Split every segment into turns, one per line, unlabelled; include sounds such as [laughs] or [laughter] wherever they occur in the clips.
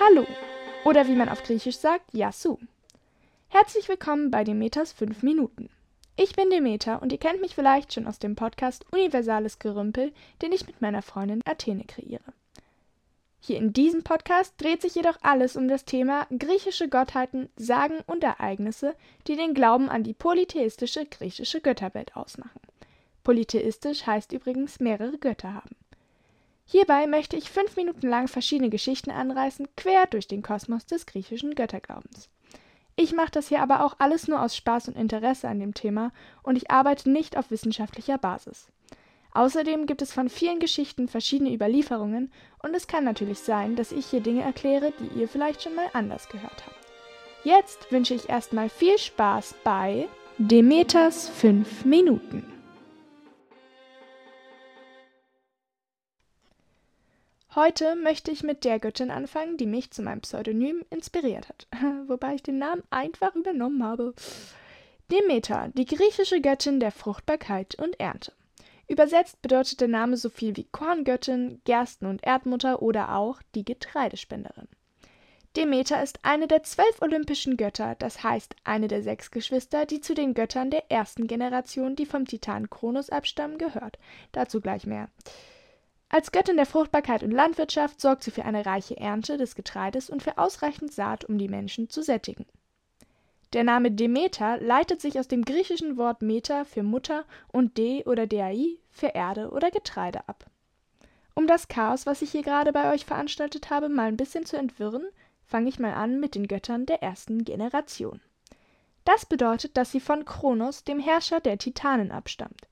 Hallo oder wie man auf Griechisch sagt, Yasu. Herzlich willkommen bei Demeters 5 Minuten. Ich bin Demeter und ihr kennt mich vielleicht schon aus dem Podcast Universales Gerümpel, den ich mit meiner Freundin Athene kreiere. Hier in diesem Podcast dreht sich jedoch alles um das Thema griechische Gottheiten, Sagen und Ereignisse, die den Glauben an die polytheistische griechische Götterwelt ausmachen. Polytheistisch heißt übrigens mehrere Götter haben. Hierbei möchte ich fünf Minuten lang verschiedene Geschichten anreißen, quer durch den Kosmos des griechischen Götterglaubens. Ich mache das hier aber auch alles nur aus Spaß und Interesse an dem Thema und ich arbeite nicht auf wissenschaftlicher Basis. Außerdem gibt es von vielen Geschichten verschiedene Überlieferungen und es kann natürlich sein, dass ich hier Dinge erkläre, die ihr vielleicht schon mal anders gehört habt. Jetzt wünsche ich erstmal viel Spaß bei Demeters 5 Minuten. Heute möchte ich mit der Göttin anfangen, die mich zu meinem Pseudonym inspiriert hat, [laughs] wobei ich den Namen einfach übernommen habe. Demeter, die griechische Göttin der Fruchtbarkeit und Ernte. Übersetzt bedeutet der Name so viel wie Korngöttin, Gersten- und Erdmutter oder auch die Getreidespenderin. Demeter ist eine der zwölf olympischen Götter, das heißt eine der sechs Geschwister, die zu den Göttern der ersten Generation, die vom Titan Kronos abstammen, gehört. Dazu gleich mehr. Als Göttin der Fruchtbarkeit und Landwirtschaft sorgt sie für eine reiche Ernte des Getreides und für ausreichend Saat, um die Menschen zu sättigen. Der Name Demeter leitet sich aus dem griechischen Wort Meta für Mutter und De oder Dei für Erde oder Getreide ab. Um das Chaos, was ich hier gerade bei euch veranstaltet habe, mal ein bisschen zu entwirren, fange ich mal an mit den Göttern der ersten Generation. Das bedeutet, dass sie von Kronos, dem Herrscher der Titanen, abstammt.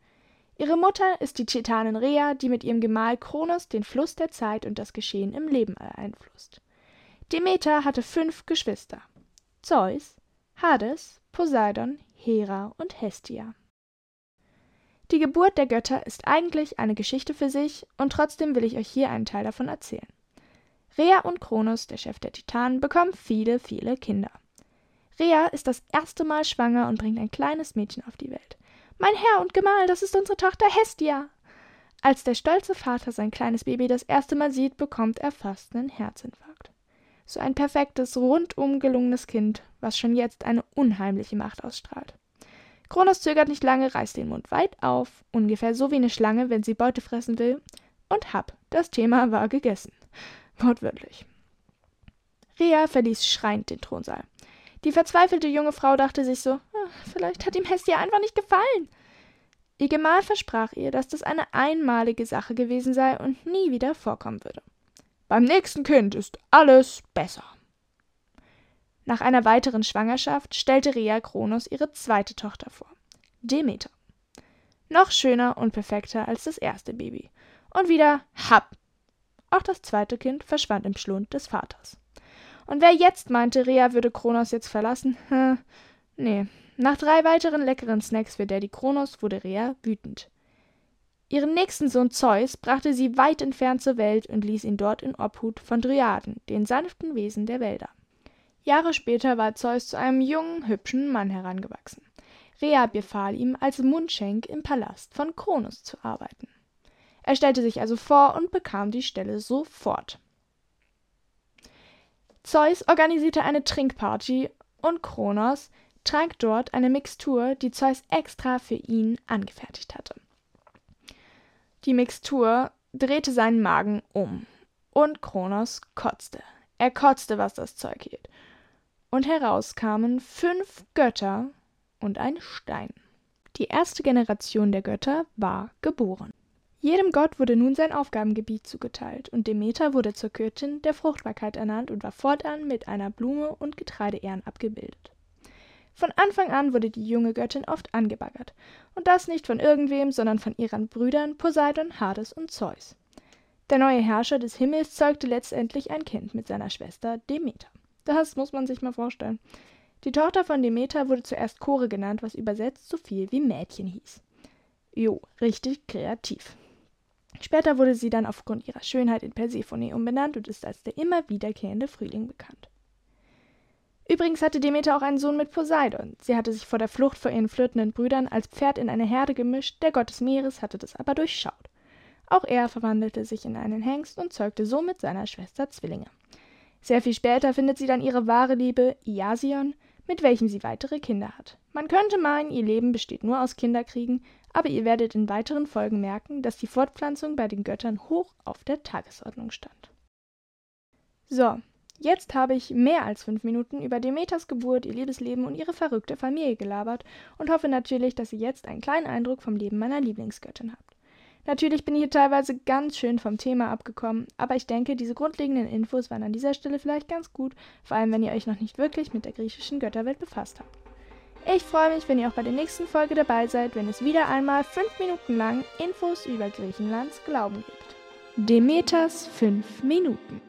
Ihre Mutter ist die Titanin Rhea, die mit ihrem Gemahl Kronos den Fluss der Zeit und das Geschehen im Leben beeinflusst. Demeter hatte fünf Geschwister: Zeus, Hades, Poseidon, Hera und Hestia. Die Geburt der Götter ist eigentlich eine Geschichte für sich, und trotzdem will ich euch hier einen Teil davon erzählen. Rhea und Kronos, der Chef der Titanen, bekommen viele, viele Kinder. Rhea ist das erste Mal schwanger und bringt ein kleines Mädchen auf die Welt. Mein Herr und Gemahl, das ist unsere Tochter Hestia. Als der stolze Vater sein kleines Baby das erste Mal sieht, bekommt er fast einen Herzinfarkt. So ein perfektes, rundum gelungenes Kind, was schon jetzt eine unheimliche Macht ausstrahlt. Kronos zögert nicht lange, reißt den Mund weit auf, ungefähr so wie eine Schlange, wenn sie Beute fressen will, und hab, das Thema war gegessen. Wortwörtlich. Rea verließ schreiend den Thronsaal. Die verzweifelte junge Frau dachte sich so, ah, vielleicht hat ihm Hestia einfach nicht gefallen. Ihr Gemahl versprach ihr, dass das eine einmalige Sache gewesen sei und nie wieder vorkommen würde. Beim nächsten Kind ist alles besser. Nach einer weiteren Schwangerschaft stellte Rhea Kronos ihre zweite Tochter vor, Demeter. Noch schöner und perfekter als das erste Baby. Und wieder Hab. Auch das zweite Kind verschwand im Schlund des Vaters. Und wer jetzt meinte, Rea würde Kronos jetzt verlassen, [laughs] hm, nee. Nach drei weiteren leckeren Snacks für Daddy Kronos wurde Rea wütend. Ihren nächsten Sohn Zeus brachte sie weit entfernt zur Welt und ließ ihn dort in Obhut von Dryaden, den sanften Wesen der Wälder. Jahre später war Zeus zu einem jungen, hübschen Mann herangewachsen. Rea befahl ihm, als Mundschenk im Palast von Kronos zu arbeiten. Er stellte sich also vor und bekam die Stelle sofort. Zeus organisierte eine Trinkparty und Kronos trank dort eine Mixtur, die Zeus extra für ihn angefertigt hatte. Die Mixtur drehte seinen Magen um und Kronos kotzte. Er kotzte, was das Zeug hielt. Und heraus kamen fünf Götter und ein Stein. Die erste Generation der Götter war geboren. Jedem Gott wurde nun sein Aufgabengebiet zugeteilt, und Demeter wurde zur Göttin der Fruchtbarkeit ernannt und war fortan mit einer Blume und Getreideähren abgebildet. Von Anfang an wurde die junge Göttin oft angebaggert, und das nicht von irgendwem, sondern von ihren Brüdern Poseidon, Hades und Zeus. Der neue Herrscher des Himmels zeugte letztendlich ein Kind mit seiner Schwester Demeter. Das muss man sich mal vorstellen. Die Tochter von Demeter wurde zuerst Chore genannt, was übersetzt so viel wie Mädchen hieß. Jo, richtig kreativ. Später wurde sie dann aufgrund ihrer Schönheit in Persephone umbenannt und ist als der immer wiederkehrende Frühling bekannt. Übrigens hatte Demeter auch einen Sohn mit Poseidon. Sie hatte sich vor der Flucht vor ihren flirtenden Brüdern als Pferd in eine Herde gemischt, der Gott des Meeres hatte das aber durchschaut. Auch er verwandelte sich in einen Hengst und zeugte somit seiner Schwester Zwillinge. Sehr viel später findet sie dann ihre wahre Liebe, Iasion, mit welchem sie weitere Kinder hat. Man könnte meinen, ihr Leben besteht nur aus Kinderkriegen, aber ihr werdet in weiteren Folgen merken, dass die Fortpflanzung bei den Göttern hoch auf der Tagesordnung stand. So, jetzt habe ich mehr als fünf Minuten über Demeters Geburt, ihr Liebesleben und ihre verrückte Familie gelabert und hoffe natürlich, dass ihr jetzt einen kleinen Eindruck vom Leben meiner Lieblingsgöttin habt. Natürlich bin ich hier teilweise ganz schön vom Thema abgekommen, aber ich denke, diese grundlegenden Infos waren an dieser Stelle vielleicht ganz gut, vor allem wenn ihr euch noch nicht wirklich mit der griechischen Götterwelt befasst habt. Ich freue mich, wenn ihr auch bei der nächsten Folge dabei seid, wenn es wieder einmal fünf Minuten lang Infos über Griechenlands Glauben gibt. Demeters fünf Minuten.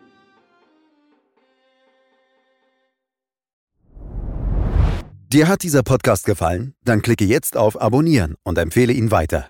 Dir hat dieser Podcast gefallen? Dann klicke jetzt auf Abonnieren und empfehle ihn weiter.